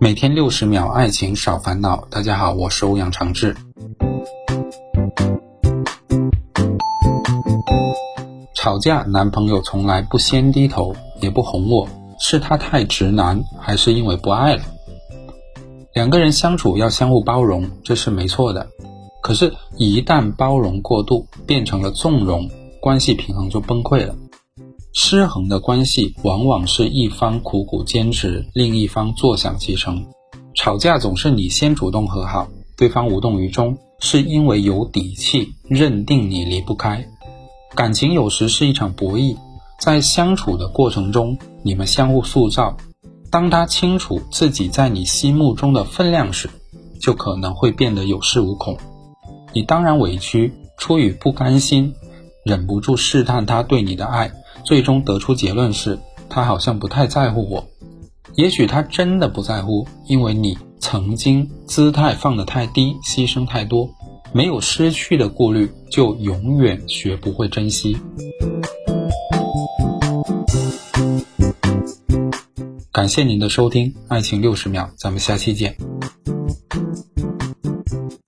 每天六十秒，爱情少烦恼。大家好，我是欧阳长志。吵架，男朋友从来不先低头，也不哄我，是他太直男，还是因为不爱了？两个人相处要相互包容，这是没错的。可是，一旦包容过度，变成了纵容，关系平衡就崩溃了。失衡的关系往往是一方苦苦坚持，另一方坐享其成。吵架总是你先主动和好，对方无动于衷，是因为有底气，认定你离不开。感情有时是一场博弈，在相处的过程中，你们相互塑造。当他清楚自己在你心目中的分量时，就可能会变得有恃无恐。你当然委屈，出于不甘心，忍不住试探他对你的爱。最终得出结论是，他好像不太在乎我。也许他真的不在乎，因为你曾经姿态放得太低，牺牲太多，没有失去的顾虑，就永远学不会珍惜。感谢您的收听，爱情六十秒，咱们下期见。